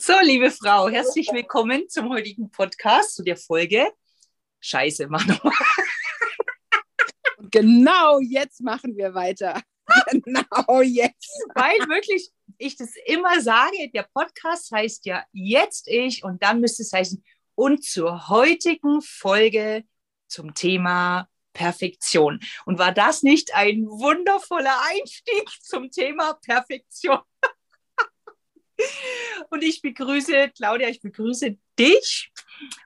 So, liebe Frau, herzlich willkommen zum heutigen Podcast, zu der Folge Scheiße, mach nochmal. Genau jetzt machen wir weiter. Genau jetzt. Weil wirklich ich das immer sage, der Podcast heißt ja jetzt ich und dann müsste es heißen und zur heutigen Folge zum Thema Perfektion. Und war das nicht ein wundervoller Einstieg zum Thema Perfektion? Und ich begrüße, Claudia, ich begrüße dich.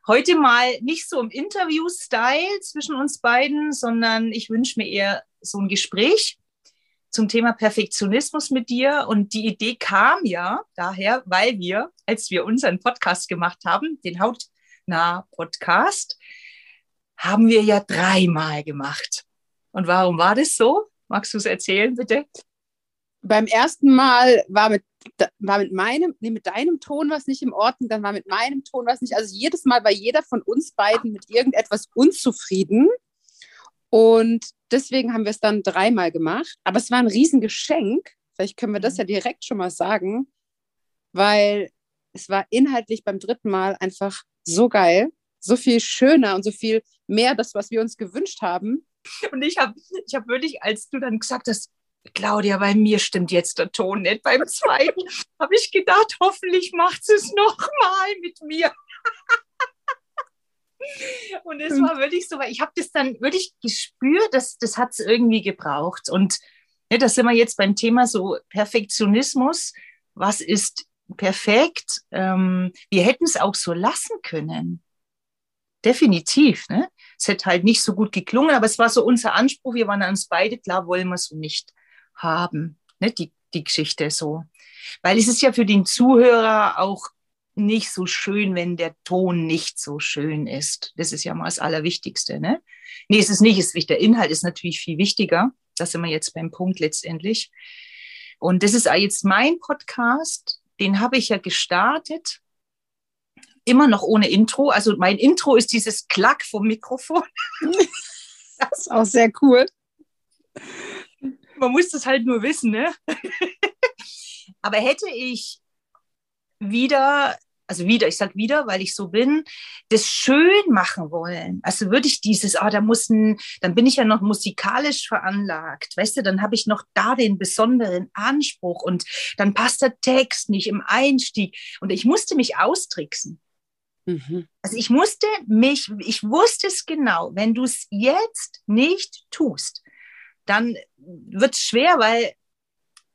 Heute mal nicht so im Interview-Style zwischen uns beiden, sondern ich wünsche mir eher so ein Gespräch zum Thema Perfektionismus mit dir. Und die Idee kam ja daher, weil wir, als wir unseren Podcast gemacht haben, den Hautnah-Podcast, haben wir ja dreimal gemacht. Und warum war das so? Magst du es erzählen, bitte? Beim ersten Mal war mit, war mit meinem, nee, mit deinem Ton was nicht im Ordnung, dann war mit meinem Ton was nicht. Also jedes Mal war jeder von uns beiden mit irgendetwas unzufrieden. Und deswegen haben wir es dann dreimal gemacht. Aber es war ein Riesengeschenk. Vielleicht können wir das ja direkt schon mal sagen, weil es war inhaltlich beim dritten Mal einfach so geil, so viel schöner und so viel mehr das, was wir uns gewünscht haben. Und ich habe ich hab wirklich, als du dann gesagt hast, Claudia, bei mir stimmt jetzt der Ton nicht. Beim zweiten habe ich gedacht, hoffentlich macht sie es nochmal mit mir. Und es war wirklich so, weil ich habe das dann wirklich gespürt, dass das hat es irgendwie gebraucht. Und ja, da sind wir jetzt beim Thema so Perfektionismus. Was ist perfekt? Ähm, wir hätten es auch so lassen können. Definitiv. Ne? Es hätte halt nicht so gut geklungen, aber es war so unser Anspruch. Wir waren uns beide klar, wollen wir so nicht haben, ne, die, die Geschichte so. Weil es ist ja für den Zuhörer auch nicht so schön, wenn der Ton nicht so schön ist. Das ist ja mal das Allerwichtigste. Ne? Nee, es ist nicht, es ist, der Inhalt ist natürlich viel wichtiger. Da sind wir jetzt beim Punkt letztendlich. Und das ist jetzt mein Podcast, den habe ich ja gestartet, immer noch ohne Intro. Also mein Intro ist dieses Klack vom Mikrofon. das ist auch sehr cool man muss das halt nur wissen. Ne? Aber hätte ich wieder, also wieder, ich sage wieder, weil ich so bin, das schön machen wollen. Also würde ich dieses, ah, da muss ein, dann bin ich ja noch musikalisch veranlagt, weißt du, dann habe ich noch da den besonderen Anspruch und dann passt der Text nicht im Einstieg und ich musste mich austricksen. Mhm. Also ich musste mich, ich wusste es genau, wenn du es jetzt nicht tust, dann wird es schwer, weil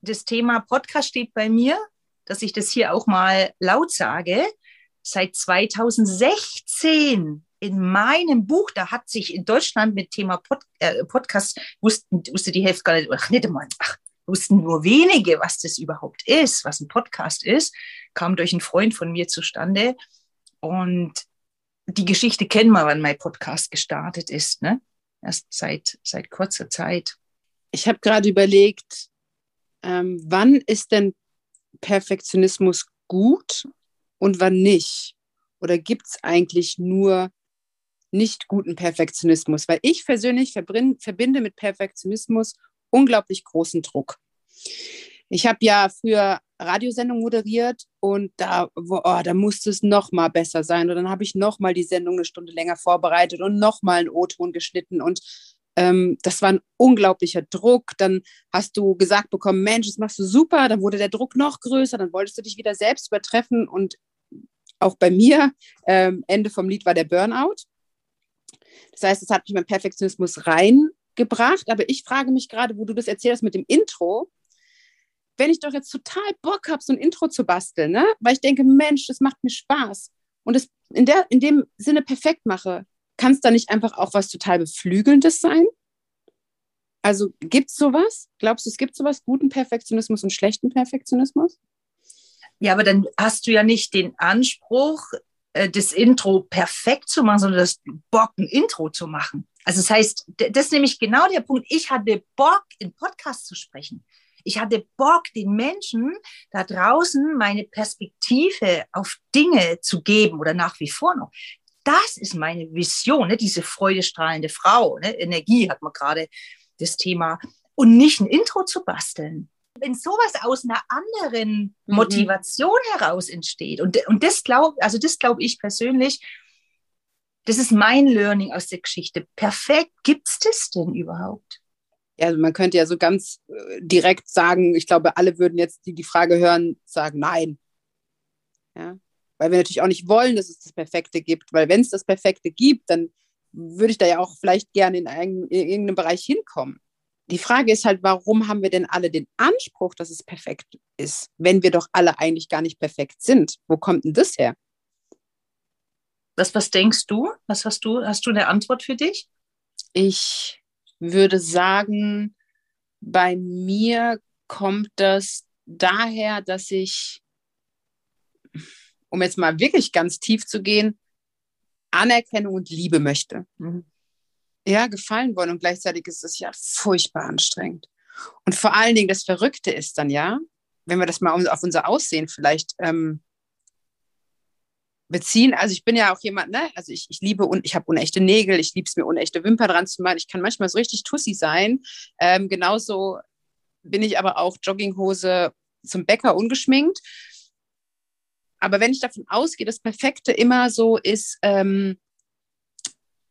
das Thema Podcast steht bei mir, dass ich das hier auch mal laut sage. Seit 2016 in meinem Buch, da hat sich in Deutschland mit Thema Pod, äh, Podcast, wussten, wusste die Hälfte gar nicht, ach, nicht einmal, ach, wussten nur wenige, was das überhaupt ist, was ein Podcast ist, kam durch einen Freund von mir zustande. Und die Geschichte kennen wir, wann mein Podcast gestartet ist. Ne? Erst seit, seit kurzer Zeit. Ich habe gerade überlegt, ähm, wann ist denn Perfektionismus gut und wann nicht? Oder gibt es eigentlich nur nicht guten Perfektionismus? Weil ich persönlich verbinde mit Perfektionismus unglaublich großen Druck. Ich habe ja früher Radiosendung moderiert und da, oh, da musste es noch mal besser sein. Und dann habe ich noch mal die Sendung eine Stunde länger vorbereitet und noch mal einen O-Ton geschnitten. Und ähm, das war ein unglaublicher Druck. Dann hast du gesagt bekommen, Mensch, das machst du super. Dann wurde der Druck noch größer. Dann wolltest du dich wieder selbst übertreffen. Und auch bei mir, ähm, Ende vom Lied war der Burnout. Das heißt, es hat mich mein Perfektionismus reingebracht. Aber ich frage mich gerade, wo du das erzählst mit dem Intro, wenn ich doch jetzt total Bock habe, so ein Intro zu basteln, ne? weil ich denke, Mensch, das macht mir Spaß und es in, in dem Sinne perfekt mache, kann es da nicht einfach auch was total Beflügelndes sein? Also gibt es sowas? Glaubst du, es gibt sowas, guten Perfektionismus und schlechten Perfektionismus? Ja, aber dann hast du ja nicht den Anspruch, äh, das Intro perfekt zu machen, sondern das Bock, ein Intro zu machen. Also das heißt, das ist nämlich genau der Punkt. Ich hatte Bock, in Podcast zu sprechen. Ich hatte Bock, den Menschen da draußen meine Perspektive auf Dinge zu geben oder nach wie vor noch. Das ist meine Vision, ne? diese freudestrahlende Frau. Ne? Energie hat man gerade das Thema. Und nicht ein Intro zu basteln. wenn sowas aus einer anderen mhm. Motivation mhm. heraus entsteht, und, und das glaube also das glaube ich persönlich, das ist mein Learning aus der Geschichte. Perfekt, gibt es das denn überhaupt? Ja, also man könnte ja so ganz äh, direkt sagen, ich glaube, alle würden jetzt, die die Frage hören, sagen nein. Ja, weil wir natürlich auch nicht wollen, dass es das Perfekte gibt, weil wenn es das Perfekte gibt, dann würde ich da ja auch vielleicht gerne in, in irgendeinem Bereich hinkommen. Die Frage ist halt, warum haben wir denn alle den Anspruch, dass es perfekt ist, wenn wir doch alle eigentlich gar nicht perfekt sind? Wo kommt denn das her? Was, was denkst du? Was hast du? Hast du eine Antwort für dich? Ich würde sagen, bei mir kommt das daher, dass ich, um jetzt mal wirklich ganz tief zu gehen, Anerkennung und Liebe möchte. Mhm. Ja, gefallen wollen und gleichzeitig ist es ja furchtbar anstrengend. Und vor allen Dingen das Verrückte ist dann ja, wenn wir das mal auf unser Aussehen vielleicht ähm, beziehen. Also ich bin ja auch jemand, ne? Also ich, ich liebe und ich habe unechte Nägel, ich liebe es mir unechte Wimpern dran zu malen. Ich kann manchmal so richtig Tussi sein. Ähm, genauso bin ich aber auch Jogginghose zum Bäcker ungeschminkt. Aber wenn ich davon ausgehe, das Perfekte immer so ist, ähm,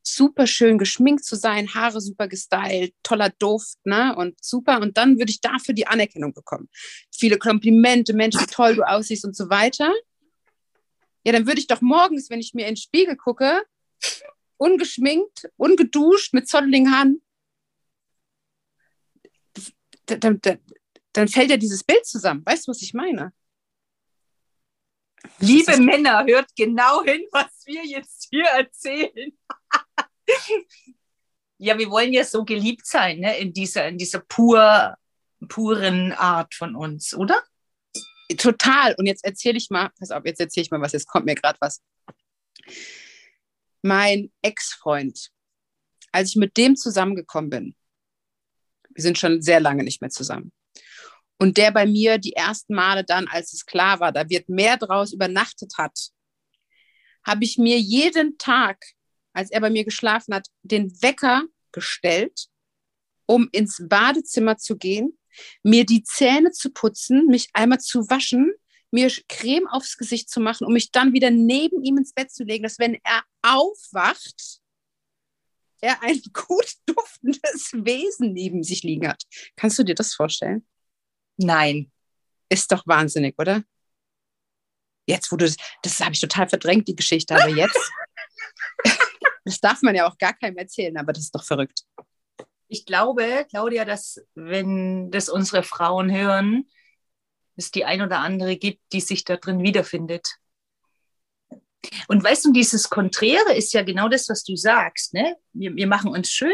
super schön geschminkt zu sein, Haare super gestylt, toller Duft, ne? Und super. Und dann würde ich dafür die Anerkennung bekommen. Viele Komplimente, Mensch, wie toll du aussiehst und so weiter. Ja, dann würde ich doch morgens, wenn ich mir in den Spiegel gucke, ungeschminkt, ungeduscht, mit zotteligen Haaren, dann, dann, dann fällt ja dieses Bild zusammen. Weißt du, was ich meine? Liebe Männer, hört genau hin, was wir jetzt hier erzählen. ja, wir wollen ja so geliebt sein, ne? in dieser, in dieser pur, puren Art von uns, oder? Total. Und jetzt erzähle ich mal, pass auf, jetzt erzähle ich mal was, jetzt kommt mir gerade was. Mein Ex-Freund, als ich mit dem zusammengekommen bin, wir sind schon sehr lange nicht mehr zusammen. Und der bei mir die ersten Male dann, als es klar war, da wird mehr draus übernachtet hat, habe ich mir jeden Tag, als er bei mir geschlafen hat, den Wecker gestellt, um ins Badezimmer zu gehen, mir die Zähne zu putzen, mich einmal zu waschen, mir Creme aufs Gesicht zu machen, um mich dann wieder neben ihm ins Bett zu legen, dass wenn er aufwacht, er ein gut duftendes Wesen neben sich liegen hat. Kannst du dir das vorstellen? Nein. Ist doch wahnsinnig, oder? Jetzt, wo du das, das habe ich total verdrängt, die Geschichte, aber jetzt, das darf man ja auch gar keinem erzählen, aber das ist doch verrückt. Ich glaube, Claudia, dass wenn das unsere Frauen hören, es die ein oder andere gibt, die sich da drin wiederfindet. Und weißt du, dieses Konträre ist ja genau das, was du sagst. Ne? Wir, wir machen uns schön,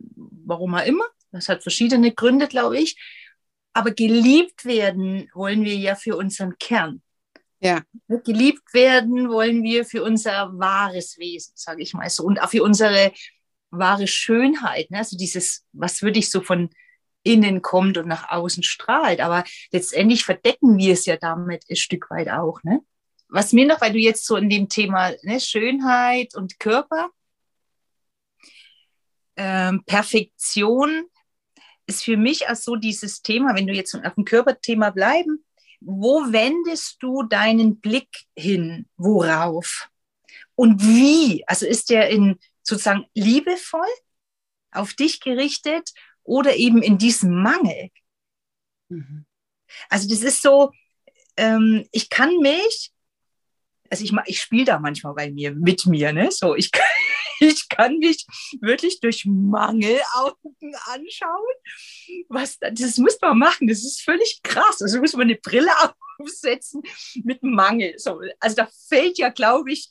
warum auch immer. Das hat verschiedene Gründe, glaube ich. Aber geliebt werden wollen wir ja für unseren Kern. Ja. Geliebt werden wollen wir für unser wahres Wesen, sage ich mal so. Und auch für unsere wahre Schönheit. Ne? Also dieses, was wirklich so von innen kommt und nach außen strahlt. Aber letztendlich verdecken wir es ja damit ein Stück weit auch. Ne? Was mir noch, weil du jetzt so in dem Thema ne, Schönheit und Körper, ähm, Perfektion ist für mich auch so dieses Thema, wenn du jetzt auf dem Körperthema bleiben, wo wendest du deinen Blick hin? Worauf? Und wie? Also ist der in sozusagen liebevoll auf dich gerichtet oder eben in diesem Mangel? Mhm. Also das ist so, ähm, ich kann mich, also ich, ich spiele da manchmal bei mir, mit mir, ne? So, ich kann, ich kann mich wirklich durch Mangelaugen anschauen. Was, das muss man machen, das ist völlig krass. Also muss man eine Brille aufsetzen mit Mangel. So, also da fällt ja, glaube ich,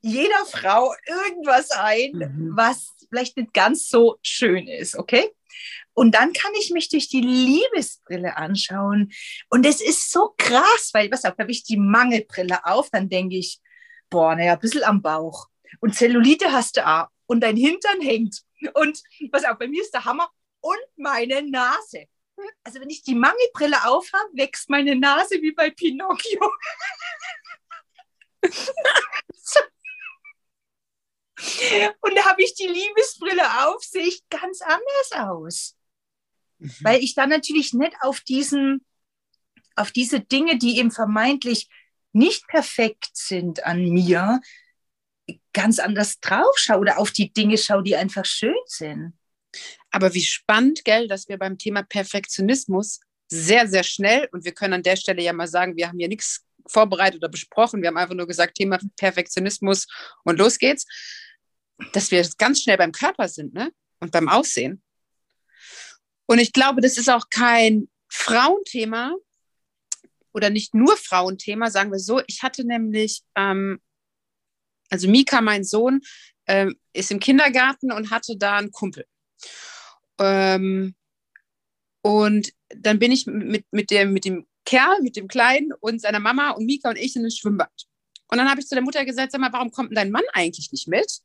jeder Frau irgendwas ein, mhm. was vielleicht nicht ganz so schön ist, okay? Und dann kann ich mich durch die Liebesbrille anschauen. Und es ist so krass, weil, was habe ich die Mangelbrille auf, dann denke ich, boah, naja, ein bisschen am Bauch und Zellulite hast du auch und dein Hintern hängt. Und was auch bei mir ist der Hammer und meine Nase. Also wenn ich die Mangelbrille aufhabe, wächst meine Nase wie bei Pinocchio. Und da habe ich die Liebesbrille auf, sehe ich ganz anders aus. Mhm. Weil ich dann natürlich nicht auf diesen, auf diese Dinge, die eben vermeintlich nicht perfekt sind an mir, ganz anders drauf schaue oder auf die Dinge schaue, die einfach schön sind. Aber wie spannend, gell, dass wir beim Thema Perfektionismus sehr, sehr schnell, und wir können an der Stelle ja mal sagen, wir haben hier nichts vorbereitet oder besprochen, wir haben einfach nur gesagt, Thema Perfektionismus und los geht's, dass wir ganz schnell beim Körper sind ne? und beim Aussehen. Und ich glaube, das ist auch kein Frauenthema oder nicht nur Frauenthema, sagen wir so. Ich hatte nämlich, ähm, also Mika, mein Sohn, ähm, ist im Kindergarten und hatte da einen Kumpel. Ähm, und dann bin ich mit, mit, dem, mit dem Kerl, mit dem Kleinen und seiner Mama und Mika und ich in ein Schwimmbad. Und dann habe ich zu der Mutter gesagt, sag mal, warum kommt denn dein Mann eigentlich nicht mit?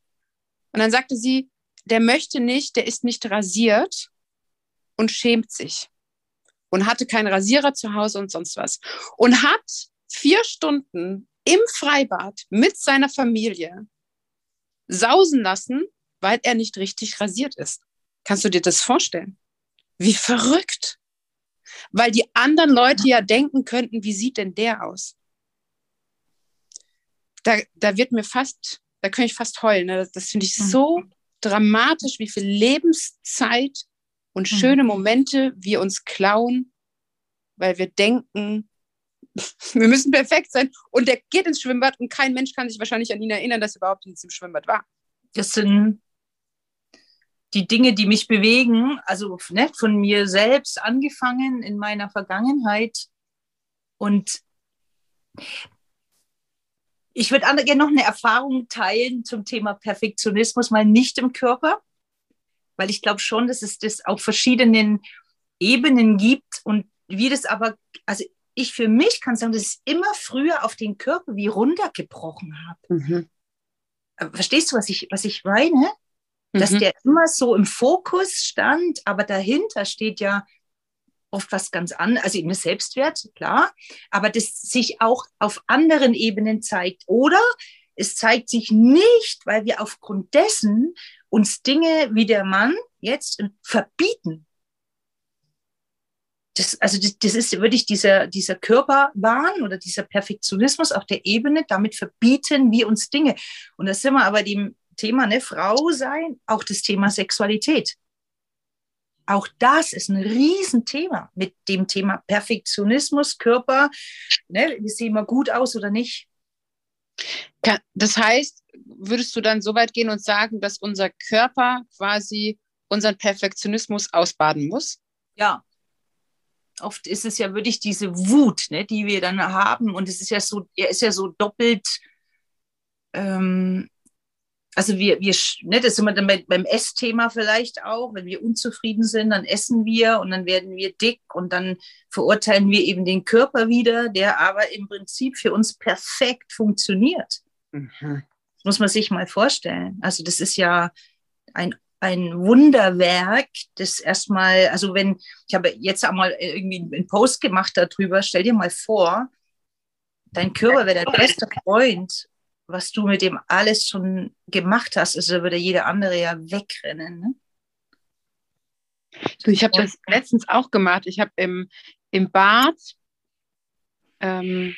Und dann sagte sie, der möchte nicht, der ist nicht rasiert und schämt sich. Und hatte keinen Rasierer zu Hause und sonst was. Und hat vier Stunden im Freibad mit seiner Familie sausen lassen, weil er nicht richtig rasiert ist. Kannst du dir das vorstellen? Wie verrückt. Weil die anderen Leute ja denken könnten, wie sieht denn der aus? Da, da wird mir fast, da könnte ich fast heulen. Ne? Das, das finde ich mhm. so dramatisch, wie viel Lebenszeit und mhm. schöne Momente wir uns klauen, weil wir denken, wir müssen perfekt sein. Und der geht ins Schwimmbad und kein Mensch kann sich wahrscheinlich an ihn erinnern, dass er überhaupt in diesem Schwimmbad war. Das sind die Dinge, die mich bewegen, also ne, von mir selbst angefangen in meiner Vergangenheit. Und ich würde gerne noch eine Erfahrung teilen zum Thema Perfektionismus, mal nicht im Körper, weil ich glaube schon, dass es das auf verschiedenen Ebenen gibt und wie das aber, also ich für mich kann sagen, dass ich es immer früher auf den Körper wie runtergebrochen habe. Mhm. Verstehst du, was ich, was ich meine? dass mhm. der immer so im Fokus stand, aber dahinter steht ja oft was ganz anderes, also eben Selbstwert, klar, aber das sich auch auf anderen Ebenen zeigt. Oder es zeigt sich nicht, weil wir aufgrund dessen uns Dinge wie der Mann jetzt verbieten. Das, also das, das ist wirklich dieser, dieser Körperwahn oder dieser Perfektionismus auf der Ebene, damit verbieten wir uns Dinge. Und da sind wir aber dem Thema ne, Frau sein, auch das Thema Sexualität. Auch das ist ein Riesenthema mit dem Thema Perfektionismus, Körper. Ne, sehen wir gut aus oder nicht? Das heißt, würdest du dann so weit gehen und sagen, dass unser Körper quasi unseren Perfektionismus ausbaden muss? Ja. Oft ist es ja wirklich diese Wut, ne, die wir dann haben. Und es ist ja so, er ist ja so doppelt ähm, also wir, wir ne, das sind wir dann beim Essthema vielleicht auch, wenn wir unzufrieden sind, dann essen wir und dann werden wir dick und dann verurteilen wir eben den Körper wieder, der aber im Prinzip für uns perfekt funktioniert. Mhm. Das muss man sich mal vorstellen. Also das ist ja ein, ein Wunderwerk, das erstmal, also wenn, ich habe jetzt einmal irgendwie einen Post gemacht darüber, stell dir mal vor, dein Körper wäre dein bester Freund was du mit dem alles schon gemacht hast, also würde jeder andere ja wegrennen. Ne? Ich habe das letztens auch gemacht. Ich habe im, im Bad ähm,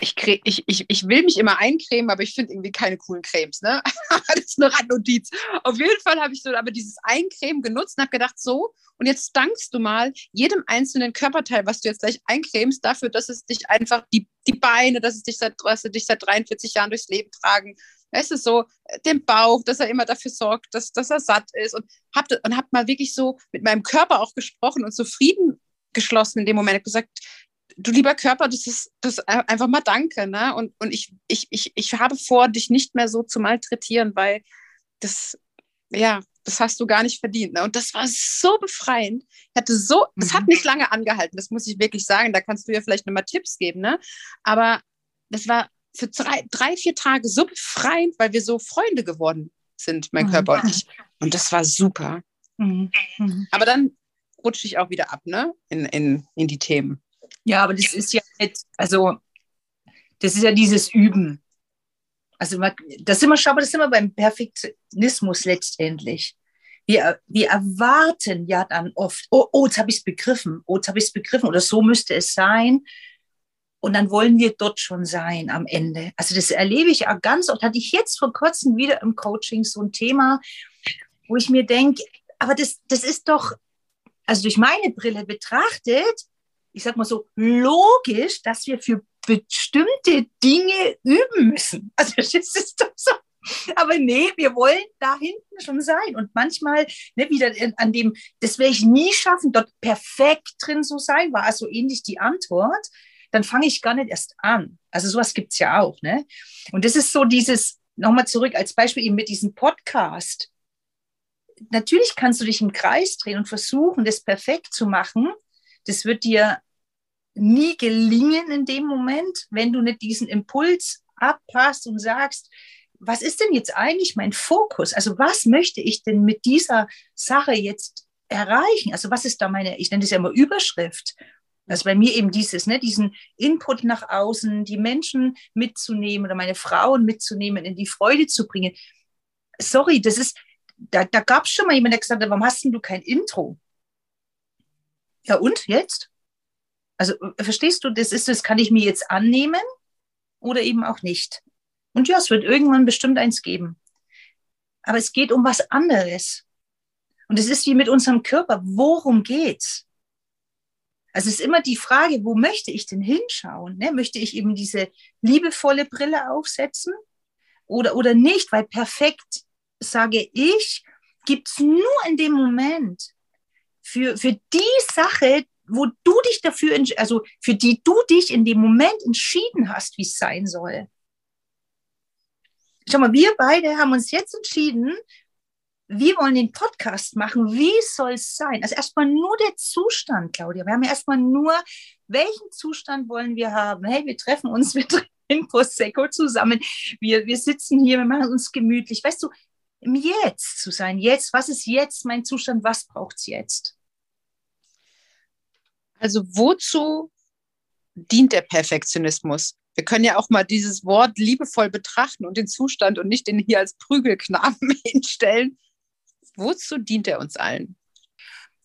ich, ich, ich, ich will mich immer eincremen, aber ich finde irgendwie keine coolen Cremes. Ne? das ist eine Randnotiz. Auf jeden Fall habe ich so aber dieses Eincremen genutzt und habe gedacht, so, und jetzt dankst du mal jedem einzelnen Körperteil, was du jetzt gleich eincremst, dafür, dass es dich einfach, die, die Beine, dass es dich seit, dass dich seit 43 Jahren durchs Leben tragen. Es ist so, den Bauch, dass er immer dafür sorgt, dass, dass er satt ist. Und habe und hab mal wirklich so mit meinem Körper auch gesprochen und zufrieden geschlossen in dem Moment. gesagt, du lieber Körper, das ist das einfach mal Danke, ne? Und, und ich, ich, ich, ich habe vor, dich nicht mehr so zu malträtieren, weil das, ja, das hast du gar nicht verdient. Ne? Und das war so befreiend. Ich hatte so, es mhm. hat nicht lange angehalten, das muss ich wirklich sagen. Da kannst du ja vielleicht nochmal Tipps geben, ne? Aber das war für drei, drei, vier Tage so befreiend, weil wir so Freunde geworden sind, mein mhm. Körper und ich. Und das war super. Mhm. mhm. Aber dann rutsche ich auch wieder ab, ne? In, in, in die Themen. Ja, aber das ist ja nicht, also das ist ja dieses Üben. Also das sind wir, schau mal, das sind wir beim Perfektionismus letztendlich. wir, wir erwarten ja dann oft, oh, oh jetzt habe ich es begriffen, oh, jetzt habe ich es begriffen oder so müsste es sein. Und dann wollen wir dort schon sein am Ende. Also das erlebe ich auch ganz oft. Hatte ich jetzt vor kurzem wieder im Coaching so ein Thema, wo ich mir denke, aber das, das ist doch, also durch meine Brille betrachtet, ich sag mal so, logisch, dass wir für bestimmte Dinge üben müssen. Also das ist doch so. Aber nee, wir wollen da hinten schon sein. Und manchmal, ne, wieder an dem, das werde ich nie schaffen, dort perfekt drin zu sein, war also ähnlich die Antwort. Dann fange ich gar nicht erst an. Also sowas gibt es ja auch. Ne? Und das ist so dieses, nochmal zurück als Beispiel eben mit diesem Podcast. Natürlich kannst du dich im Kreis drehen und versuchen, das perfekt zu machen. Das wird dir nie gelingen in dem Moment, wenn du nicht diesen Impuls abpasst und sagst, was ist denn jetzt eigentlich mein Fokus? Also was möchte ich denn mit dieser Sache jetzt erreichen? Also was ist da meine, ich nenne das ja immer Überschrift. Also bei mir eben dieses, ne, diesen Input nach außen, die Menschen mitzunehmen oder meine Frauen mitzunehmen, in die Freude zu bringen. Sorry, das ist, da, da gab es schon mal jemanden, der gesagt hat, warum hast denn du kein Intro? Ja und jetzt? Also verstehst du, das ist, das kann ich mir jetzt annehmen oder eben auch nicht. Und ja, es wird irgendwann bestimmt eins geben. Aber es geht um was anderes. Und es ist wie mit unserem Körper. Worum geht's? Also es ist immer die Frage, wo möchte ich denn hinschauen? Ne? Möchte ich eben diese liebevolle Brille aufsetzen oder, oder nicht? Weil perfekt, sage ich, gibt es nur in dem Moment für, für die Sache, wo du dich dafür, also für die du dich in dem Moment entschieden hast, wie es sein soll. Schau mal, wir beide haben uns jetzt entschieden, wir wollen den Podcast machen. Wie soll es sein? Also erstmal nur der Zustand, Claudia. Wir haben ja erstmal nur, welchen Zustand wollen wir haben? Hey, wir treffen uns, wir trinken Prosecco zusammen. Wir, wir sitzen hier, wir machen uns gemütlich. Weißt du, im Jetzt zu sein. Jetzt, was ist jetzt mein Zustand? Was braucht es jetzt? Also wozu dient der Perfektionismus? Wir können ja auch mal dieses Wort liebevoll betrachten und den Zustand und nicht den hier als Prügelknaben hinstellen. Wozu dient er uns allen?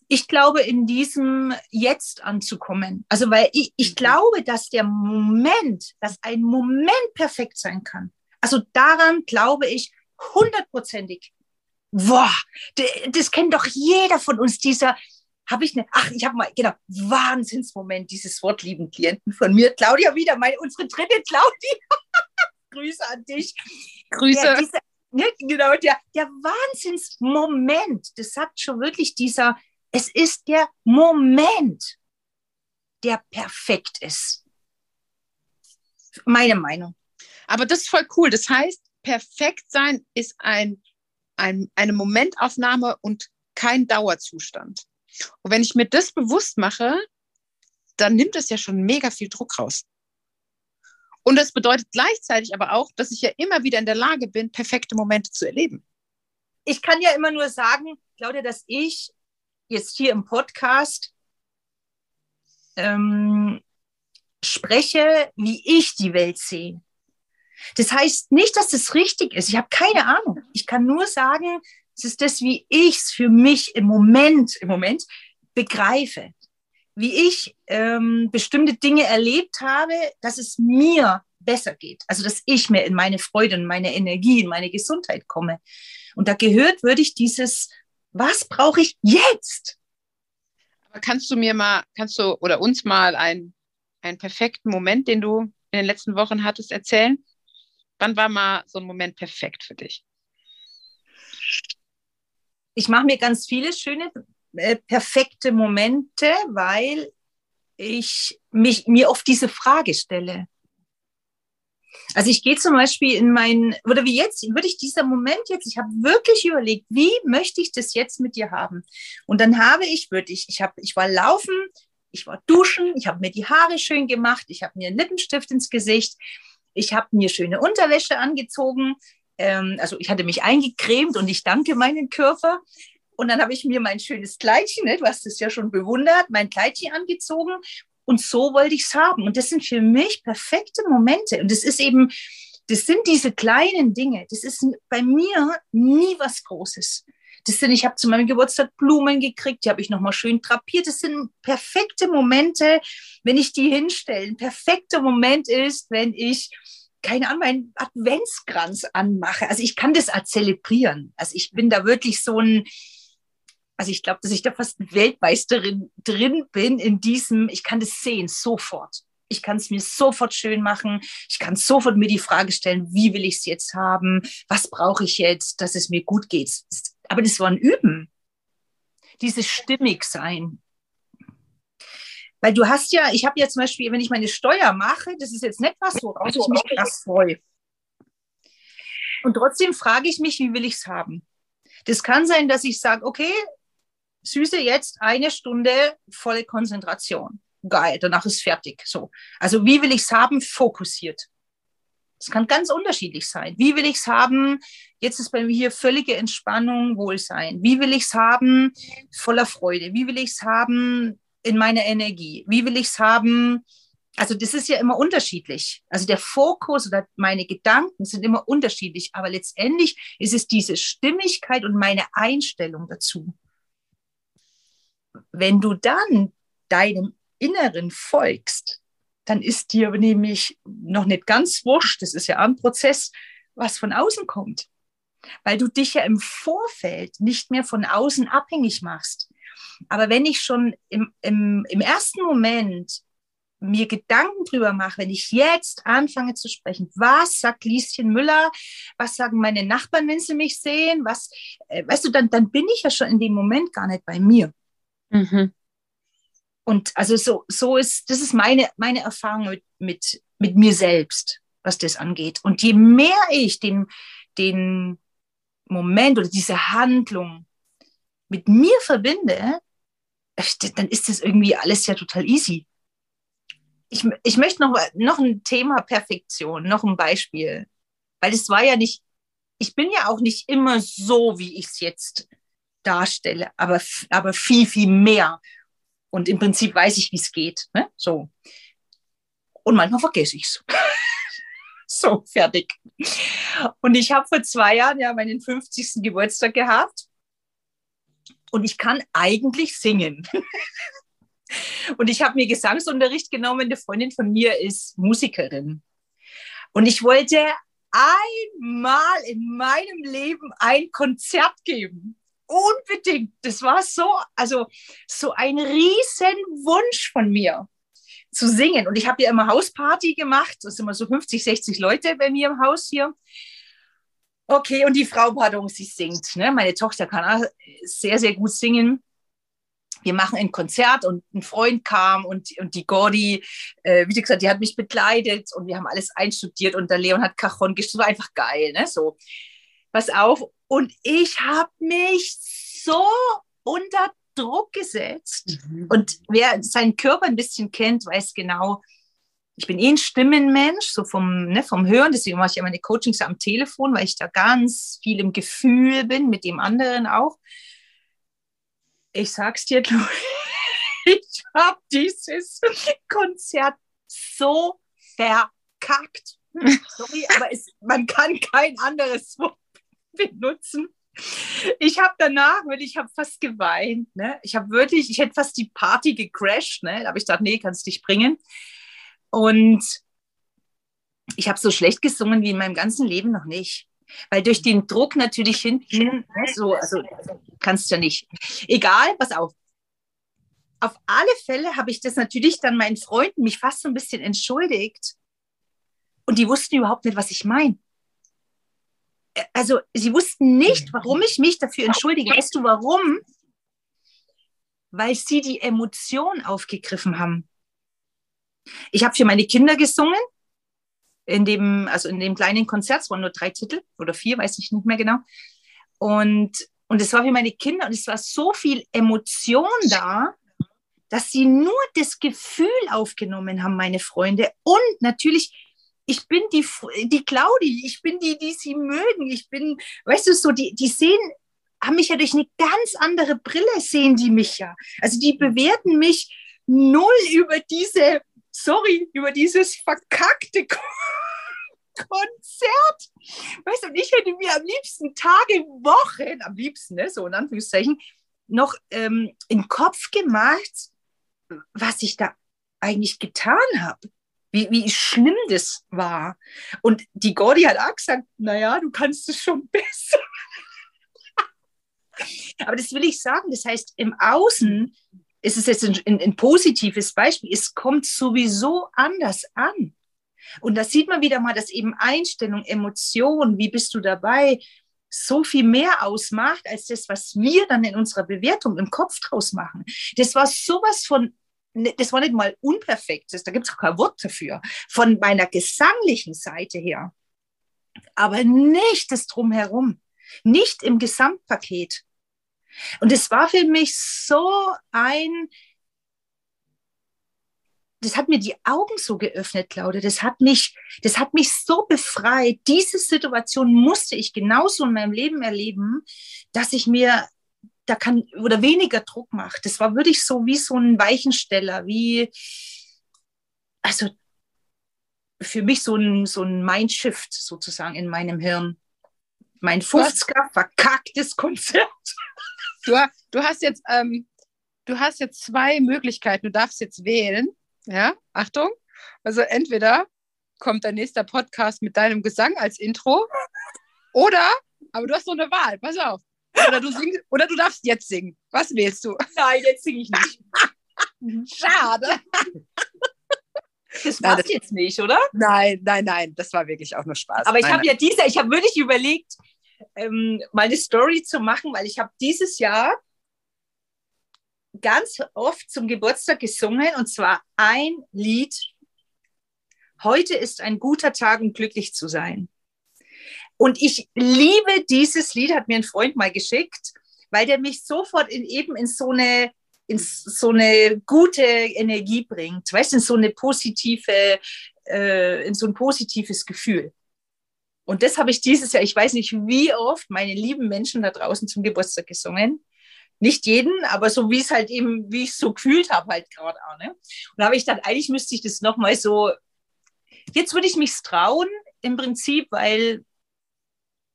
Ich glaube, in diesem Jetzt anzukommen. Also, weil ich, ich mhm. glaube, dass der Moment, dass ein Moment perfekt sein kann. Also daran glaube ich hundertprozentig. Boah, das kennt doch jeder von uns, dieser, habe ich eine, ach, ich habe mal, genau, Wahnsinnsmoment, dieses Wort lieben Klienten von mir. Claudia wieder, meine, unsere dritte Claudia. Grüße an dich. Grüße. Der, dieser, ne, genau, der, der Wahnsinnsmoment, das sagt schon wirklich dieser, es ist der Moment, der perfekt ist. Meine Meinung. Aber das ist voll cool. Das heißt, perfekt sein ist ein, ein, eine Momentaufnahme und kein Dauerzustand. Und wenn ich mir das bewusst mache, dann nimmt es ja schon mega viel Druck raus. Und das bedeutet gleichzeitig aber auch, dass ich ja immer wieder in der Lage bin, perfekte Momente zu erleben. Ich kann ja immer nur sagen, Claudia, dass ich jetzt hier im Podcast ähm, spreche, wie ich die Welt sehe. Das heißt nicht, dass das richtig ist. Ich habe keine Ahnung. Ich kann nur sagen, es ist das, wie ich es für mich im Moment, im Moment begreife. Wie ich ähm, bestimmte Dinge erlebt habe, dass es mir besser geht. Also, dass ich mehr in meine Freude und meine Energie, in meine Gesundheit komme. Und da gehört, würde ich dieses, was brauche ich jetzt? Aber kannst du mir mal, kannst du oder uns mal einen, einen perfekten Moment, den du in den letzten Wochen hattest, erzählen? Wann war mal so ein Moment perfekt für dich? Ich mache mir ganz viele schöne, äh, perfekte Momente, weil ich mich, mir oft diese Frage stelle. Also ich gehe zum Beispiel in mein, oder wie jetzt, würde ich dieser Moment jetzt, ich habe wirklich überlegt, wie möchte ich das jetzt mit dir haben? Und dann habe ich wirklich, ich habe, ich war laufen, ich war duschen, ich habe mir die Haare schön gemacht, ich habe mir einen Lippenstift ins Gesicht, ich habe mir schöne Unterwäsche angezogen, ähm, also ich hatte mich eingecremt und ich danke meinen Körper. Und dann habe ich mir mein schönes Kleidchen, ne, du hast es ja schon bewundert, mein Kleidchen angezogen. Und so wollte ich es haben. Und das sind für mich perfekte Momente. Und das ist eben, das sind diese kleinen Dinge. Das ist bei mir nie was Großes. Das sind, ich habe zu meinem Geburtstag Blumen gekriegt, die habe ich nochmal schön drapiert. Das sind perfekte Momente, wenn ich die hinstelle. Ein perfekter Moment ist, wenn ich keine Ahnung, meinen Adventskranz anmache. Also ich kann das auch zelebrieren. Also ich bin da wirklich so ein, also ich glaube, dass ich da fast Weltmeisterin drin bin in diesem, ich kann das sehen, sofort. Ich kann es mir sofort schön machen. Ich kann sofort mir die Frage stellen, wie will ich es jetzt haben? Was brauche ich jetzt, dass es mir gut geht? Aber das war ein Üben. Dieses Stimmigsein. Weil du hast ja, ich habe ja zum Beispiel, wenn ich meine Steuer mache, das ist jetzt nicht was, worauf ich mich krass freue. Und trotzdem frage ich mich, wie will ich es haben? Das kann sein, dass ich sage, okay, Süße, jetzt eine Stunde volle Konzentration. Geil, danach ist fertig. So. Also wie will ich es haben? Fokussiert. Es kann ganz unterschiedlich sein. Wie will ich es haben? Jetzt ist bei mir hier völlige Entspannung, Wohlsein. Wie will ich es haben? Voller Freude. Wie will ich es haben? In meiner Energie. Wie will ich es haben? Also das ist ja immer unterschiedlich. Also der Fokus oder meine Gedanken sind immer unterschiedlich. Aber letztendlich ist es diese Stimmigkeit und meine Einstellung dazu. Wenn du dann deinem Inneren folgst, dann ist dir nämlich noch nicht ganz wurscht, das ist ja ein Prozess, was von außen kommt. Weil du dich ja im Vorfeld nicht mehr von außen abhängig machst. Aber wenn ich schon im, im, im ersten Moment mir Gedanken drüber mache, wenn ich jetzt anfange zu sprechen, was sagt Lieschen Müller, was sagen meine Nachbarn, wenn sie mich sehen, was, äh, weißt du, dann, dann bin ich ja schon in dem Moment gar nicht bei mir. Mhm. Und also so, so ist, das ist meine, meine Erfahrung mit, mit, mit mir selbst, was das angeht. Und je mehr ich den, den Moment oder diese Handlung mit mir verbinde, dann ist das irgendwie alles ja total easy. Ich, ich möchte noch, noch ein Thema Perfektion, noch ein Beispiel. Weil es war ja nicht, ich bin ja auch nicht immer so, wie ich es jetzt darstelle, aber, aber viel, viel mehr. Und im Prinzip weiß ich, wie es geht. Ne? So. Und manchmal vergesse ich es. so, fertig. Und ich habe vor zwei Jahren ja meinen 50. Geburtstag gehabt. Und ich kann eigentlich singen. und ich habe mir Gesangsunterricht genommen. Eine Freundin von mir ist Musikerin. Und ich wollte einmal in meinem Leben ein Konzert geben. Unbedingt. Das war so, also so ein riesen Wunsch von mir zu singen. Und ich habe ja immer Hausparty gemacht. Das sind immer so 50, 60 Leute bei mir im Haus hier. Okay, und die Frau, pardon, sie singt. Ne? Meine Tochter kann auch sehr, sehr gut singen. Wir machen ein Konzert und ein Freund kam und, und die Gordi, äh, wie gesagt, die hat mich begleitet und wir haben alles einstudiert und der Leon hat Cajon gespielt. war einfach geil, ne? So, pass auf. Und ich habe mich so unter Druck gesetzt. Mhm. Und wer seinen Körper ein bisschen kennt, weiß genau, ich bin eh ein Stimmenmensch, so vom, ne, vom Hören. Deswegen mache ich ja meine Coachings am Telefon, weil ich da ganz viel im Gefühl bin, mit dem anderen auch. Ich sag's dir, ich habe dieses Konzert so verkackt. Sorry, aber es, man kann kein anderes Wort benutzen. Ich habe danach, weil ich habe fast geweint. Ne? Ich habe wirklich, ich hätte fast die Party gecrashed. Ne? Da habe ich gedacht, nee, kannst dich bringen. Und ich habe so schlecht gesungen wie in meinem ganzen Leben noch nicht. Weil durch den Druck natürlich hinten, ne, so, also kannst du ja nicht. Egal, pass auf. Auf alle Fälle habe ich das natürlich dann meinen Freunden mich fast so ein bisschen entschuldigt. Und die wussten überhaupt nicht, was ich meine also sie wussten nicht, warum ich mich dafür entschuldige. Weißt du warum? Weil sie die Emotion aufgegriffen haben. Ich habe für meine Kinder gesungen, in dem, also in dem kleinen Konzert, es waren nur drei Titel oder vier, weiß ich nicht mehr genau. Und, und es war für meine Kinder und es war so viel Emotion da, dass sie nur das Gefühl aufgenommen haben, meine Freunde. Und natürlich ich bin die, die Claudi, ich bin die, die sie mögen. Ich bin, weißt du, so, die, die sehen, haben mich ja durch eine ganz andere Brille sehen die mich ja. Also die bewerten mich null über diese, sorry, über dieses verkackte Konzert. Weißt du, und ich hätte mir am liebsten Tage, Wochen, am liebsten, ne, so in Anführungszeichen, noch ähm, im Kopf gemacht, was ich da eigentlich getan habe. Wie, wie schlimm das war. Und die Gordi hat auch gesagt, naja, du kannst es schon besser. Aber das will ich sagen. Das heißt, im Außen ist es jetzt ein, ein, ein positives Beispiel. Es kommt sowieso anders an. Und da sieht man wieder mal, dass eben Einstellung, Emotion, wie bist du dabei, so viel mehr ausmacht, als das, was wir dann in unserer Bewertung im Kopf draus machen. Das war sowas von, ne, das war nicht mal unperfektes, da gibt es auch kein Wort dafür, von meiner gesanglichen Seite her. Aber nicht das Drumherum, nicht im Gesamtpaket. Und es war für mich so ein, das hat mir die Augen so geöffnet, Claudia. Das hat mich, das hat mich so befreit. Diese Situation musste ich genauso in meinem Leben erleben, dass ich mir da kann oder weniger Druck mache. Das war wirklich so wie so ein Weichensteller, wie, also für mich so ein, so ein Mindshift sozusagen in meinem Hirn. Mein 50er verkacktes Konzert. Du, du hast jetzt, ähm, du hast jetzt zwei Möglichkeiten. Du darfst jetzt wählen. Ja, Achtung. Also entweder kommt dein nächster Podcast mit deinem Gesang als Intro oder, aber du hast noch eine Wahl, pass auf. Oder du, singst, oder du darfst jetzt singen. Was wählst du? Nein, jetzt singe ich nicht. Schade. Das passt jetzt nicht, oder? Nein, nein, nein, das war wirklich auch nur Spaß. Aber ich habe ja diese, ich habe wirklich überlegt, ähm, mal eine Story zu machen, weil ich habe dieses Jahr ganz oft zum Geburtstag gesungen und zwar ein Lied. Heute ist ein guter Tag, um glücklich zu sein. Und ich liebe dieses Lied, hat mir ein Freund mal geschickt, weil der mich sofort in, eben in so eine in so eine gute Energie bringt, weißt in so eine positive, äh, in so ein positives Gefühl. Und das habe ich dieses Jahr, ich weiß nicht wie oft, meine lieben Menschen da draußen zum Geburtstag gesungen nicht jeden, aber so wie es halt eben, wie ich es so gefühlt habe, halt gerade auch. Ne? Und da habe ich gedacht, eigentlich müsste ich das nochmal so, jetzt würde ich mich trauen, im Prinzip, weil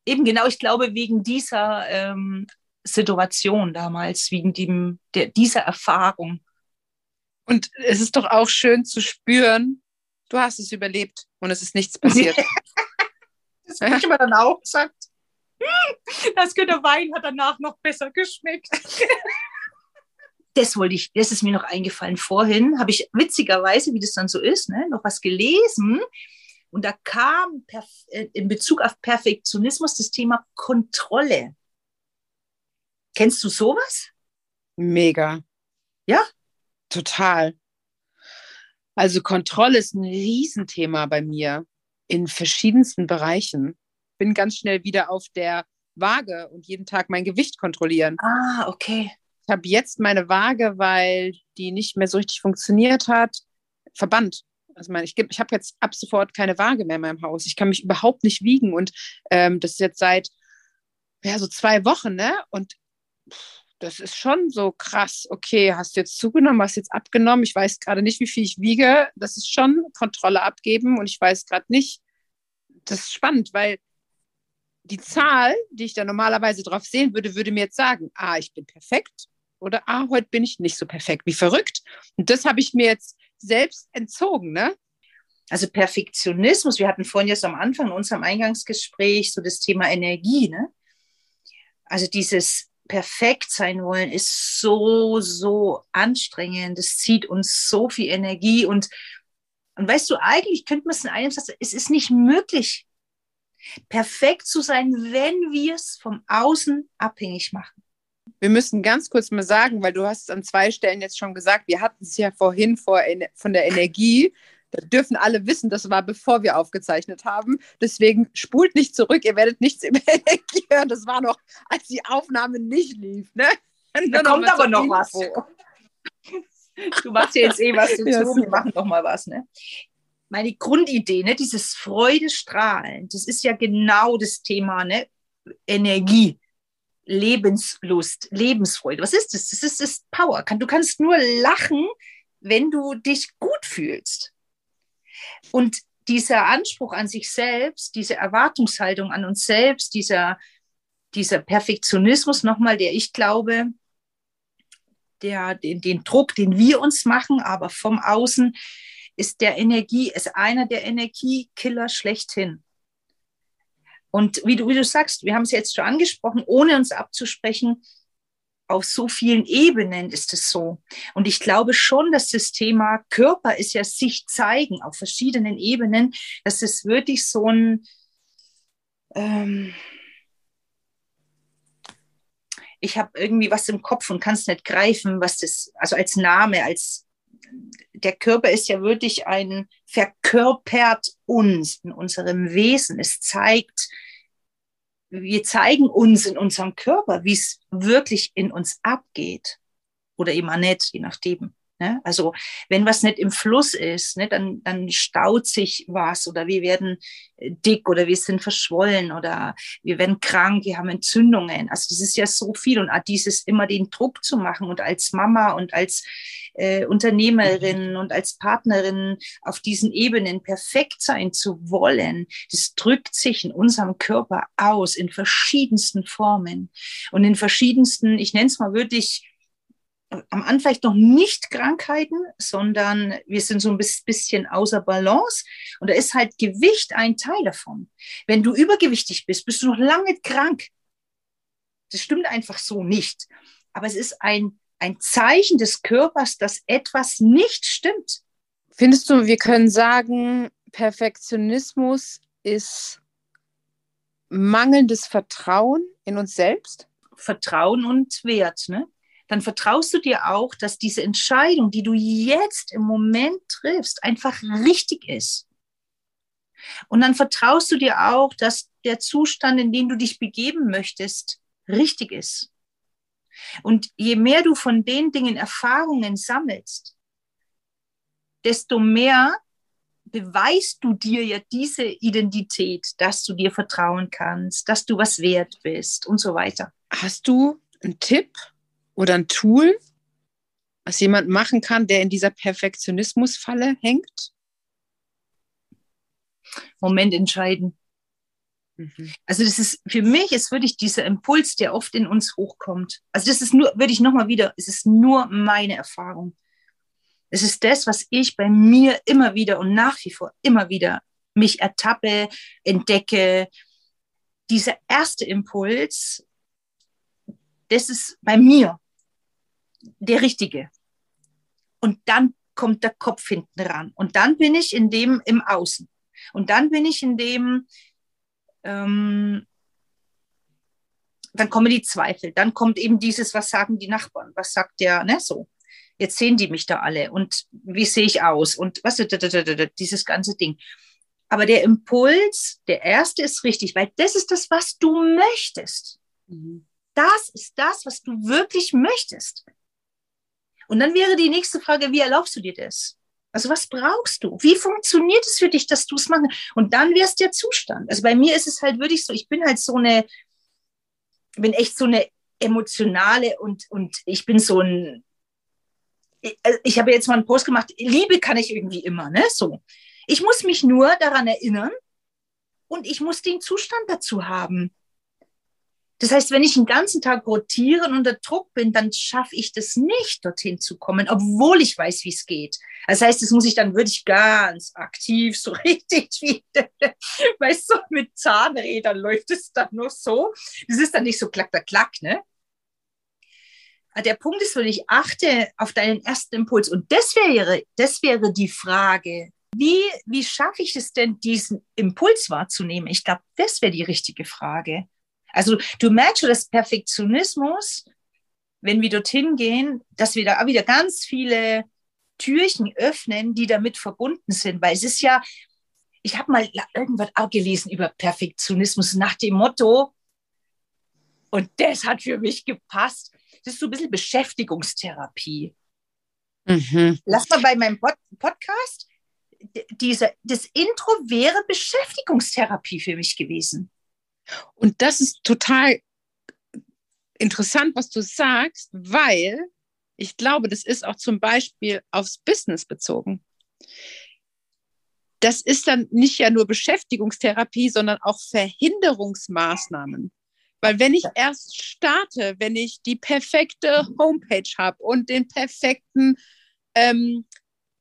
eben genau, ich glaube, wegen dieser ähm, Situation damals, wegen dem, der, dieser Erfahrung. Und es ist doch auch schön zu spüren, du hast es überlebt und es ist nichts passiert. das habe ich mir dann auch gesagt. Das der Wein hat danach noch besser geschmeckt. Das wollte ich, das ist mir noch eingefallen. Vorhin habe ich witzigerweise, wie das dann so ist, ne, noch was gelesen. Und da kam äh, in Bezug auf Perfektionismus das Thema Kontrolle. Kennst du sowas? Mega. Ja? Total. Also Kontrolle ist ein Riesenthema bei mir in verschiedensten Bereichen bin ganz schnell wieder auf der Waage und jeden Tag mein Gewicht kontrollieren. Ah, okay. Ich habe jetzt meine Waage, weil die nicht mehr so richtig funktioniert hat, verbannt. Also ich, ich habe jetzt ab sofort keine Waage mehr in meinem Haus. Ich kann mich überhaupt nicht wiegen und ähm, das ist jetzt seit ja so zwei Wochen, ne? Und das ist schon so krass. Okay, hast du jetzt zugenommen, hast jetzt abgenommen. Ich weiß gerade nicht, wie viel ich wiege. Das ist schon Kontrolle abgeben und ich weiß gerade nicht. Das ist spannend, weil die Zahl, die ich da normalerweise drauf sehen würde, würde mir jetzt sagen, ah, ich bin perfekt oder ah, heute bin ich nicht so perfekt, wie verrückt. Und das habe ich mir jetzt selbst entzogen, ne? Also Perfektionismus, wir hatten vorhin jetzt am Anfang in unserem Eingangsgespräch so das Thema Energie, ne? Also dieses perfekt sein wollen ist so, so anstrengend. Das zieht uns so viel Energie und, und weißt du, eigentlich könnte man es in einem Satz, es ist nicht möglich, perfekt zu sein, wenn wir es vom Außen abhängig machen. Wir müssen ganz kurz mal sagen, weil du hast es an zwei Stellen jetzt schon gesagt, wir hatten es ja vorhin vor, von der Energie. Da dürfen alle wissen, das war bevor wir aufgezeichnet haben. Deswegen spult nicht zurück, ihr werdet nichts über Energie hören. Das war noch, als die Aufnahme nicht lief. Ne? Da kommt aber noch was. Du machst jetzt eh was dazu, ja, wir machen noch mal was. Ne? meine Grundidee, ne, dieses Freudestrahlen, das ist ja genau das Thema, ne? Energie, Lebenslust, Lebensfreude. Was ist das? Das ist das Power. Du kannst nur lachen, wenn du dich gut fühlst. Und dieser Anspruch an sich selbst, diese Erwartungshaltung an uns selbst, dieser, dieser Perfektionismus nochmal, der ich glaube, der, den, den Druck, den wir uns machen, aber vom Außen, ist der Energie, ist einer der Energiekiller schlechthin. Und wie du, wie du sagst, wir haben es jetzt schon angesprochen, ohne uns abzusprechen, auf so vielen Ebenen ist es so. Und ich glaube schon, dass das Thema Körper ist ja sich zeigen auf verschiedenen Ebenen, dass es wirklich so ein, ähm, ich habe irgendwie was im Kopf und kann es nicht greifen, was das, also als Name, als der Körper ist ja wirklich ein, verkörpert uns in unserem Wesen. Es zeigt, wir zeigen uns in unserem Körper, wie es wirklich in uns abgeht. Oder eben auch nicht, je nachdem. Ne? Also wenn was nicht im Fluss ist, ne, dann, dann staut sich was oder wir werden äh, dick oder wir sind verschwollen oder wir werden krank, wir haben Entzündungen. Also das ist ja so viel und auch dieses immer den Druck zu machen und als Mama und als äh, Unternehmerin und als Partnerin auf diesen Ebenen perfekt sein zu wollen, das drückt sich in unserem Körper aus in verschiedensten Formen und in verschiedensten, ich nenne es mal wirklich, am Anfang noch nicht Krankheiten, sondern wir sind so ein bisschen außer Balance. Und da ist halt Gewicht ein Teil davon. Wenn du übergewichtig bist, bist du noch lange krank. Das stimmt einfach so nicht. Aber es ist ein, ein Zeichen des Körpers, dass etwas nicht stimmt. Findest du, wir können sagen, Perfektionismus ist mangelndes Vertrauen in uns selbst? Vertrauen und Wert, ne? dann vertraust du dir auch, dass diese Entscheidung, die du jetzt im Moment triffst, einfach richtig ist. Und dann vertraust du dir auch, dass der Zustand, in den du dich begeben möchtest, richtig ist. Und je mehr du von den Dingen Erfahrungen sammelst, desto mehr beweist du dir ja diese Identität, dass du dir vertrauen kannst, dass du was wert bist und so weiter. Hast du einen Tipp, oder ein Tool, was jemand machen kann, der in dieser Perfektionismusfalle hängt? Moment entscheiden. Mhm. Also das ist für mich ist wirklich dieser Impuls, der oft in uns hochkommt. Also das ist nur, würde ich nochmal wieder, es ist nur meine Erfahrung. Es ist das, was ich bei mir immer wieder und nach wie vor immer wieder mich ertappe, entdecke. Dieser erste Impuls, das ist bei mir der Richtige. Und dann kommt der Kopf hinten ran. Und dann bin ich in dem im Außen. Und dann bin ich in dem, ähm, dann kommen die Zweifel. Dann kommt eben dieses, was sagen die Nachbarn? Was sagt der, ne, so. Jetzt sehen die mich da alle und wie sehe ich aus und was, dieses ganze Ding. Aber der Impuls, der erste ist richtig, weil das ist das, was du möchtest. Mhm. Das ist das, was du wirklich möchtest. Und dann wäre die nächste Frage, wie erlaubst du dir das? Also was brauchst du? Wie funktioniert es für dich, dass du es machst? Und dann wäre es der Zustand. Also bei mir ist es halt wirklich so, ich bin halt so eine, bin echt so eine emotionale und, und ich bin so ein, ich, also ich habe jetzt mal einen Post gemacht, Liebe kann ich irgendwie immer, ne? So. Ich muss mich nur daran erinnern und ich muss den Zustand dazu haben. Das heißt, wenn ich den ganzen Tag rotiere und unter Druck bin, dann schaffe ich das nicht, dorthin zu kommen, obwohl ich weiß, wie es geht. Das heißt, das muss ich dann wirklich ganz aktiv, so richtig wie, weißt du, mit Zahnrädern läuft es dann nur so. Das ist dann nicht so klack, klack, klack, ne? Der Punkt ist, wenn ich achte auf deinen ersten Impuls und das wäre, das wäre die Frage, wie, wie schaffe ich es denn, diesen Impuls wahrzunehmen? Ich glaube, das wäre die richtige Frage. Also du merkst schon, dass Perfektionismus, wenn wir dorthin gehen, dass wir da wieder ganz viele Türchen öffnen, die damit verbunden sind, weil es ist ja, ich habe mal irgendwas auch gelesen über Perfektionismus nach dem Motto, und das hat für mich gepasst, das ist so ein bisschen Beschäftigungstherapie. Mhm. Lass mal bei meinem Pod Podcast, diese, das Intro wäre Beschäftigungstherapie für mich gewesen. Und das ist total interessant, was du sagst, weil ich glaube, das ist auch zum Beispiel aufs Business bezogen. das ist dann nicht ja nur Beschäftigungstherapie, sondern auch Verhinderungsmaßnahmen. Weil wenn ich erst starte, wenn ich die perfekte Homepage habe und den perfekten, ähm,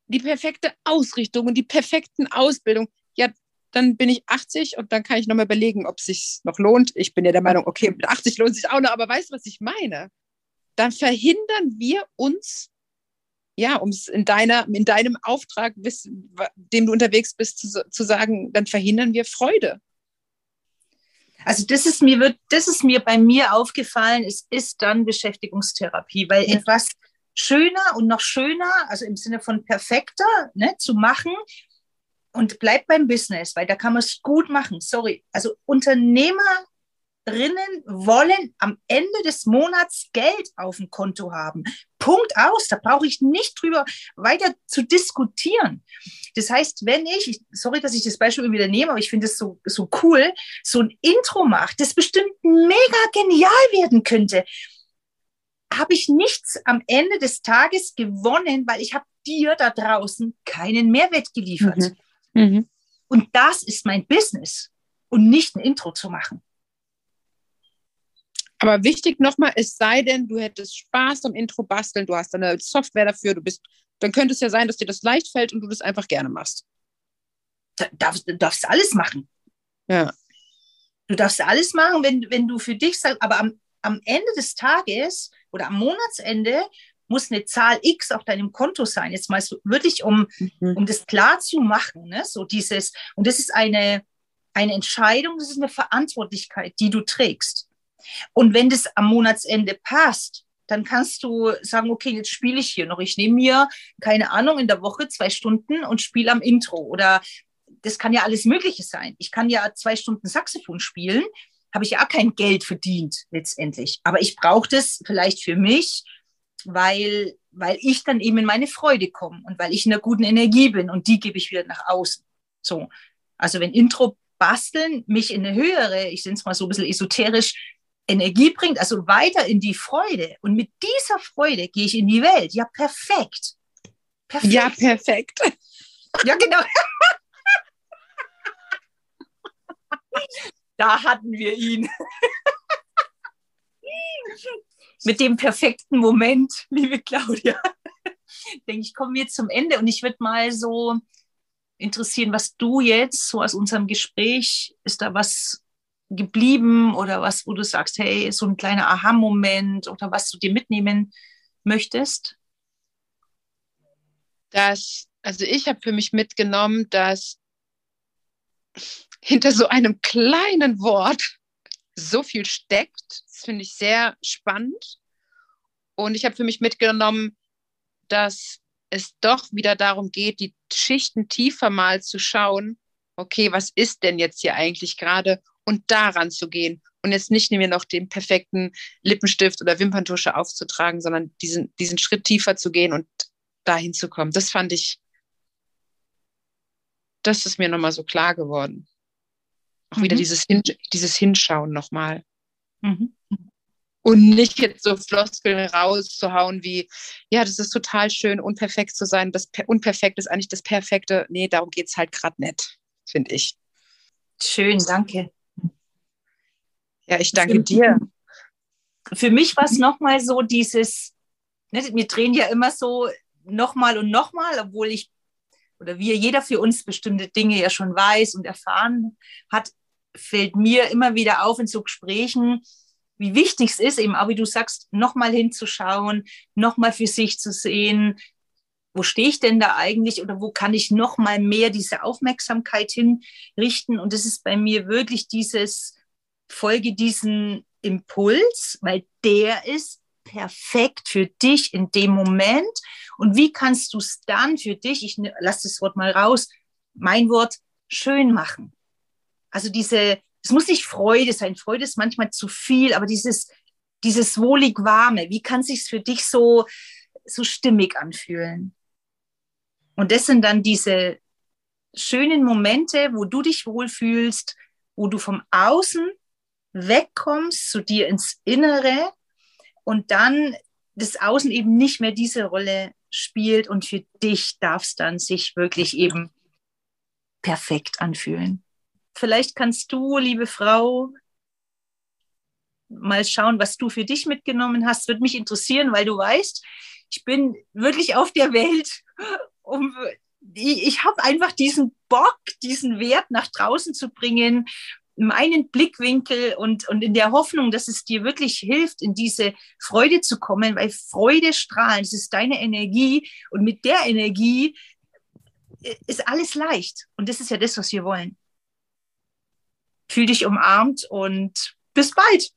die perfekte Ausrichtung und die perfekten Ausbildung, ja, dann bin ich 80 und dann kann ich nochmal überlegen, ob es sich noch lohnt. Ich bin ja der Meinung, okay, mit 80 lohnt es sich auch noch, aber weißt du, was ich meine? Dann verhindern wir uns ja, um es in deiner, in deinem Auftrag, dem du unterwegs bist, zu, zu sagen, dann verhindern wir Freude. Also das ist mir wird, das ist mir bei mir aufgefallen, es ist dann Beschäftigungstherapie, weil ja. etwas schöner und noch schöner, also im Sinne von perfekter, ne, zu machen und bleibt beim Business, weil da kann man es gut machen. Sorry, also Unternehmer drinnen wollen am Ende des Monats Geld auf dem Konto haben. Punkt aus. Da brauche ich nicht drüber weiter zu diskutieren. Das heißt, wenn ich, sorry, dass ich das Beispiel wieder nehme, aber ich finde es so, so cool, so ein Intro macht, das bestimmt mega genial werden könnte, habe ich nichts am Ende des Tages gewonnen, weil ich habe dir da draußen keinen Mehrwert geliefert. Mhm. Mhm. Und das ist mein Business und nicht ein Intro zu machen. Aber wichtig nochmal, es sei denn, du hättest Spaß am Intro basteln, du hast eine Software dafür, du bist, dann könnte es ja sein, dass dir das leicht fällt und du das einfach gerne machst. Da, darfst, du darfst alles machen. Ja. Du darfst alles machen, wenn, wenn du für dich sagst, aber am, am Ende des Tages oder am Monatsende muss eine Zahl X auf deinem Konto sein. Jetzt mal so wirklich, um, mhm. um das klar zu machen. Ne? So dieses, und das ist eine, eine Entscheidung, das ist eine Verantwortlichkeit, die du trägst. Und wenn das am Monatsende passt, dann kannst du sagen, okay, jetzt spiele ich hier noch. Ich nehme mir, keine Ahnung, in der Woche zwei Stunden und spiele am Intro. Oder das kann ja alles Mögliche sein. Ich kann ja zwei Stunden Saxophon spielen, habe ich ja auch kein Geld verdient letztendlich. Aber ich brauche das vielleicht für mich, weil, weil ich dann eben in meine Freude komme und weil ich in einer guten Energie bin und die gebe ich wieder nach außen. So. Also wenn Intro basteln mich in eine höhere, ich nenne es mal so ein bisschen esoterisch, Energie bringt, also weiter in die Freude. Und mit dieser Freude gehe ich in die Welt. Ja, perfekt. perfekt. Ja, perfekt. Ja, genau. da hatten wir ihn. mit dem perfekten Moment, liebe Claudia. Denke ich, kommen wir zum Ende und ich würde mal so interessieren, was du jetzt so aus unserem Gespräch, ist da was geblieben oder was, wo du sagst, hey, so ein kleiner Aha-Moment oder was du dir mitnehmen möchtest? Das, also ich habe für mich mitgenommen, dass hinter so einem kleinen Wort so viel steckt. Das finde ich sehr spannend. Und ich habe für mich mitgenommen, dass es doch wieder darum geht, die Schichten tiefer mal zu schauen, okay, was ist denn jetzt hier eigentlich gerade und daran zu gehen und jetzt nicht mir noch den perfekten Lippenstift oder Wimperntusche aufzutragen, sondern diesen, diesen Schritt tiefer zu gehen und dahin zu kommen. Das fand ich, das ist mir nochmal so klar geworden. Auch mhm. wieder dieses, Hin dieses Hinschauen nochmal. Mhm. Und nicht jetzt so Floskeln rauszuhauen wie, ja, das ist total schön, unperfekt zu sein. Das Unperfekt ist eigentlich das Perfekte. Nee, darum geht es halt gerade nicht, finde ich. Schön, danke. Ja, ich danke für, dir. Für mich war es nochmal so dieses, ne, wir drehen ja immer so nochmal und nochmal, obwohl ich oder wir jeder für uns bestimmte Dinge ja schon weiß und erfahren hat, fällt mir immer wieder auf in so Gesprächen, wie wichtig es ist, eben auch wie du sagst, nochmal hinzuschauen, nochmal für sich zu sehen, wo stehe ich denn da eigentlich oder wo kann ich nochmal mehr diese Aufmerksamkeit hinrichten? Und das ist bei mir wirklich dieses, folge diesen Impuls, weil der ist perfekt für dich in dem Moment. Und wie kannst du es dann für dich, ich lasse das Wort mal raus, mein Wort, schön machen? Also diese, es muss nicht Freude sein. Freude ist manchmal zu viel, aber dieses, dieses wohlig warme, wie kann sich für dich so, so stimmig anfühlen? Und das sind dann diese schönen Momente, wo du dich wohlfühlst, wo du vom Außen wegkommst, zu dir ins Innere und dann das Außen eben nicht mehr diese Rolle spielt und für dich darf es dann sich wirklich eben perfekt anfühlen. Vielleicht kannst du, liebe Frau, mal schauen, was du für dich mitgenommen hast. Würde mich interessieren, weil du weißt, ich bin wirklich auf der Welt, um ich habe einfach diesen Bock, diesen Wert nach draußen zu bringen, meinen Blickwinkel und, und in der Hoffnung, dass es dir wirklich hilft, in diese Freude zu kommen, weil Freude strahlen, das ist deine Energie und mit der Energie ist alles leicht. Und das ist ja das, was wir wollen. Fühl dich umarmt und bis bald.